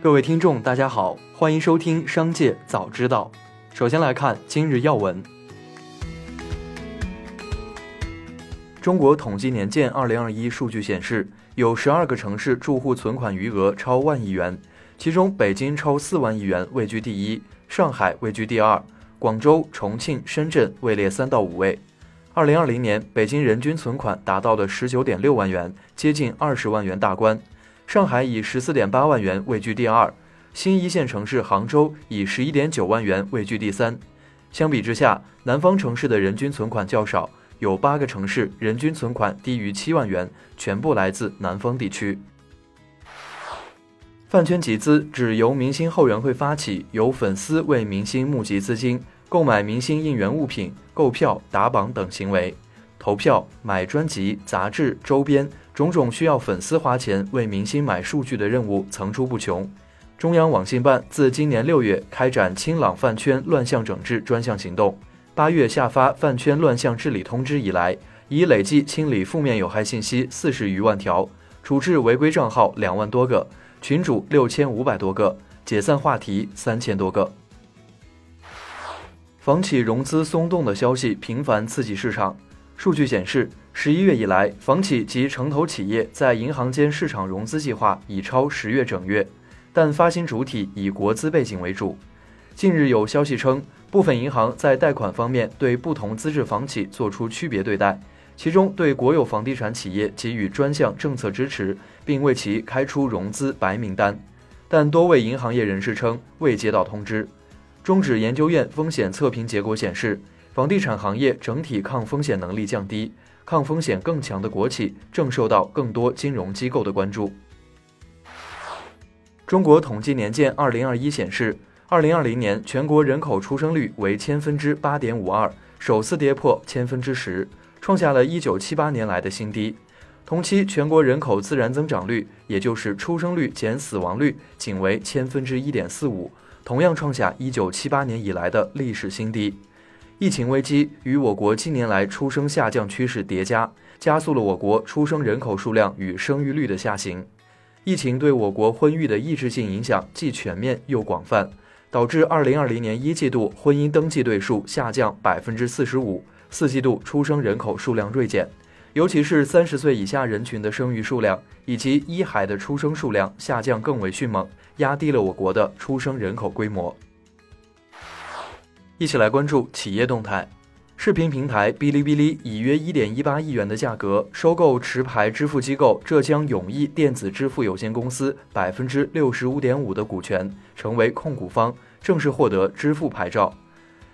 各位听众，大家好，欢迎收听《商界早知道》。首先来看今日要闻。中国统计年鉴二零二一数据显示，有十二个城市住户存款余额超万亿元，其中北京超四万亿元位居第一，上海位居第二，广州、重庆、深圳位列三到五位。二零二零年，北京人均存款达到了十九点六万元，接近二十万元大关。上海以十四点八万元位居第二，新一线城市杭州以十一点九万元位居第三。相比之下，南方城市的人均存款较少，有八个城市人均存款低于七万元，全部来自南方地区。饭圈集资指由明星后援会发起，由粉丝为明星募集资金，购买明星应援物品、购票、打榜等行为。投票、买专辑、杂志、周边。种种需要粉丝花钱为明星买数据的任务层出不穷。中央网信办自今年六月开展清朗饭圈乱象整治专项行动，八月下发饭圈乱象治理通知以来，已累计清理负面有害信息四十余万条，处置违规账号两万多个，群主六千五百多个，解散话题三千多个。房企融资松动的消息频繁刺激市场。数据显示，十一月以来，房企及城投企业在银行间市场融资计划已超十月整月，但发行主体以国资背景为主。近日有消息称，部分银行在贷款方面对不同资质房企作出区别对待，其中对国有房地产企业给予专项政策支持，并为其开出融资白名单。但多位银行业人士称未接到通知。中指研究院风险测评结果显示。房地产行业整体抗风险能力降低，抗风险更强的国企正受到更多金融机构的关注。中国统计年鉴二零二一显示，二零二零年全国人口出生率为千分之八点五二，首次跌破千分之十，创下了一九七八年来的新低。同期全国人口自然增长率，也就是出生率减死亡率，仅为千分之一点四五，同样创下一九七八年以来的历史新低。疫情危机与我国近年来出生下降趋势叠加，加速了我国出生人口数量与生育率的下行。疫情对我国婚育的抑制性影响既全面又广泛，导致2020年一季度婚姻登记对数下降百分之四十五，四季度出生人口数量锐减，尤其是三十岁以下人群的生育数量以及一孩的出生数量下降更为迅猛，压低了我国的出生人口规模。一起来关注企业动态。视频平台哔哩哔哩以约一点一八亿元的价格收购持牌支付机构浙江永义电子支付有限公司百分之六十五点五的股权，成为控股方，正式获得支付牌照。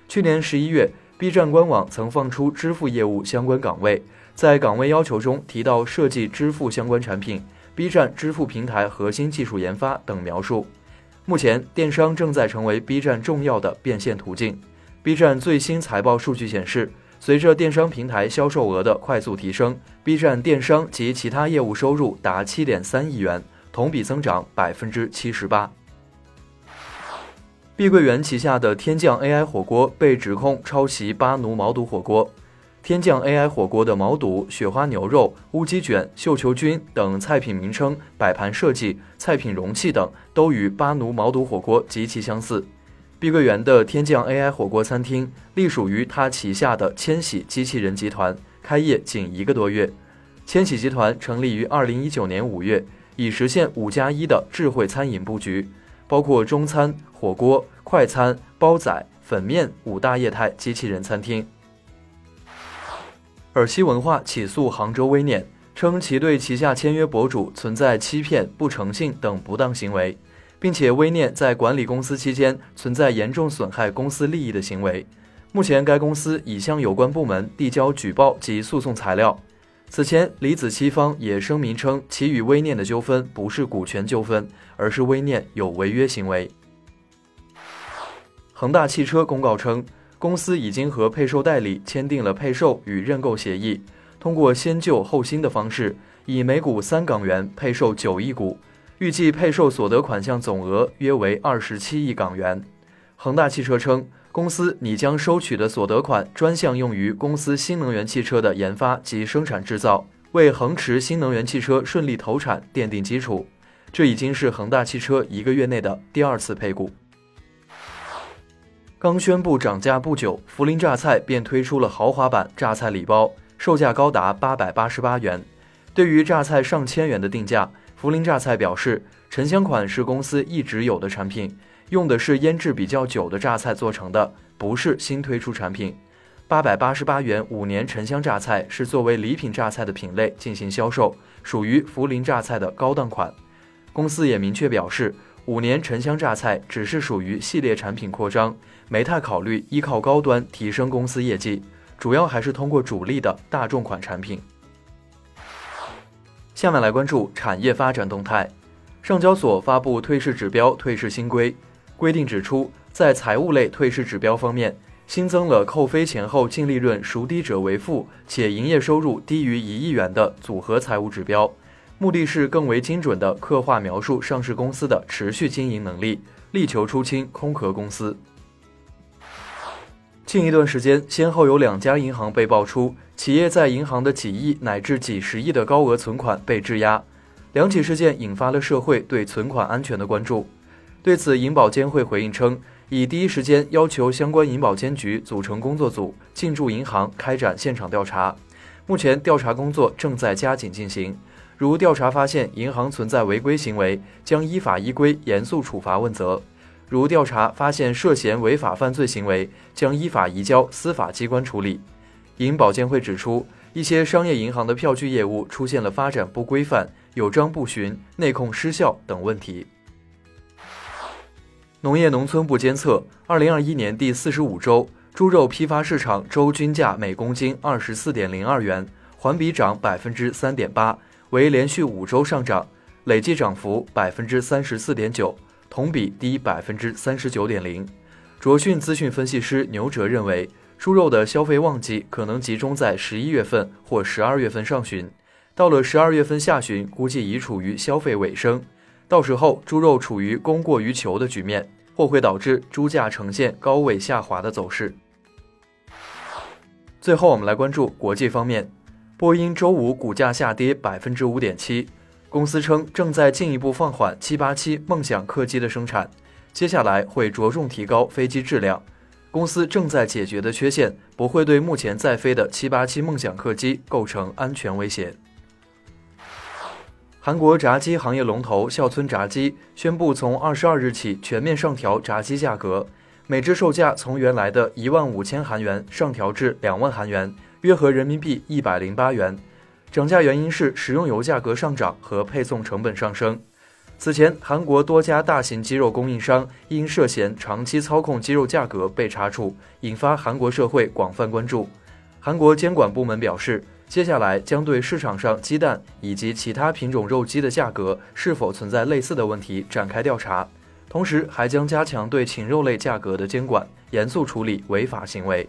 去年十一月，B 站官网曾放出支付业务相关岗位，在岗位要求中提到设计支付相关产品、B 站支付平台核心技术研发等描述。目前，电商正在成为 B 站重要的变现途径。B 站最新财报数据显示，随着电商平台销售额的快速提升，B 站电商及其他业务收入达七点三亿元，同比增长百分之七十八。碧桂园旗下的天降 AI 火锅被指控抄袭巴奴毛肚火锅。天降 AI 火锅的毛肚、雪花牛肉、乌鸡卷、绣球菌等菜品名称、摆盘设计、菜品容器等，都与巴奴毛肚火锅极其相似。碧桂园的天降 AI 火锅餐厅隶属于它旗下的千禧机器人集团，开业仅一个多月。千禧集团成立于二零一九年五月，已实现五加一的智慧餐饮布局，包括中餐、火锅、快餐、煲仔、粉面五大业态机器人餐厅。尔西文化起诉杭州微念，称其对旗下签约博主存在欺骗、不诚信等不当行为。并且微念在管理公司期间存在严重损害公司利益的行为，目前该公司已向有关部门递交举报及诉讼材料。此前，李子柒方也声明称，其与微念的纠纷不是股权纠纷，而是微念有违约行为。恒大汽车公告称，公司已经和配售代理签订了配售与认购协议，通过先旧后新的方式，以每股三港元配售九亿股。预计配售所得款项总额约为二十七亿港元。恒大汽车称，公司拟将收取的所得款专项用于公司新能源汽车的研发及生产制造，为恒驰新能源汽车顺利投产奠定基础，这已经是恒大汽车一个月内的第二次配股。刚宣布涨价不久，涪陵榨菜便推出了豪华版榨菜礼包，售价高达八百八十八元。对于榨菜上千元的定价，涪陵榨菜表示，沉香款是公司一直有的产品，用的是腌制比较久的榨菜做成的，不是新推出产品。八百八十八元五年沉香榨菜是作为礼品榨菜的品类进行销售，属于涪陵榨菜的高档款。公司也明确表示。五年沉香榨菜只是属于系列产品扩张，没太考虑依靠高端提升公司业绩，主要还是通过主力的大众款产品。下面来关注产业发展动态。上交所发布退市指标退市新规，规定指出，在财务类退市指标方面，新增了扣非前后净利润孰低者为负，且营业收入低于一亿元的组合财务指标。目的是更为精准地刻画描述上市公司的持续经营能力，力求出清空壳公司。近一段时间，先后有两家银行被爆出企业在银行的几亿乃至几十亿的高额存款被质押，两起事件引发了社会对存款安全的关注。对此，银保监会回应称，已第一时间要求相关银保监局组成工作组进驻银行开展现场调查，目前调查工作正在加紧进行。如调查发现银行存在违规行为，将依法依规严肃处罚问责；如调查发现涉嫌违法犯罪行为，将依法移交司法机关处理。银保监会指出，一些商业银行的票据业务出现了发展不规范、有章不循、内控失效等问题。农业农村部监测，二零二一年第四十五周，猪肉批发市场周均价每公斤二十四点零二元，环比涨百分之三点八。为连续五周上涨，累计涨幅百分之三十四点九，同比低百分之三十九点零。卓讯资讯分析师牛哲认为，猪肉的消费旺季可能集中在十一月份或十二月份上旬，到了十二月份下旬，估计已处于消费尾声，到时候猪肉处于供过于求的局面，或会导致猪价呈现高位下滑的走势。最后，我们来关注国际方面。波音周五股价下跌百分之五点七，公司称正在进一步放缓七八七梦想客机的生产，接下来会着重提高飞机质量。公司正在解决的缺陷不会对目前在飞的七八七梦想客机构成安全威胁。韩国炸鸡行业龙头孝村炸鸡宣布，从二十二日起全面上调炸鸡价格，每只售价从原来的一万五千韩元上调至两万韩元。约合人民币一百零八元，涨价原因是食用油价格上涨和配送成本上升。此前，韩国多家大型鸡肉供应商因涉嫌长期操控鸡肉价格被查处，引发韩国社会广泛关注。韩国监管部门表示，接下来将对市场上鸡蛋以及其他品种肉鸡的价格是否存在类似的问题展开调查，同时还将加强对禽肉类价格的监管，严肃处理违法行为。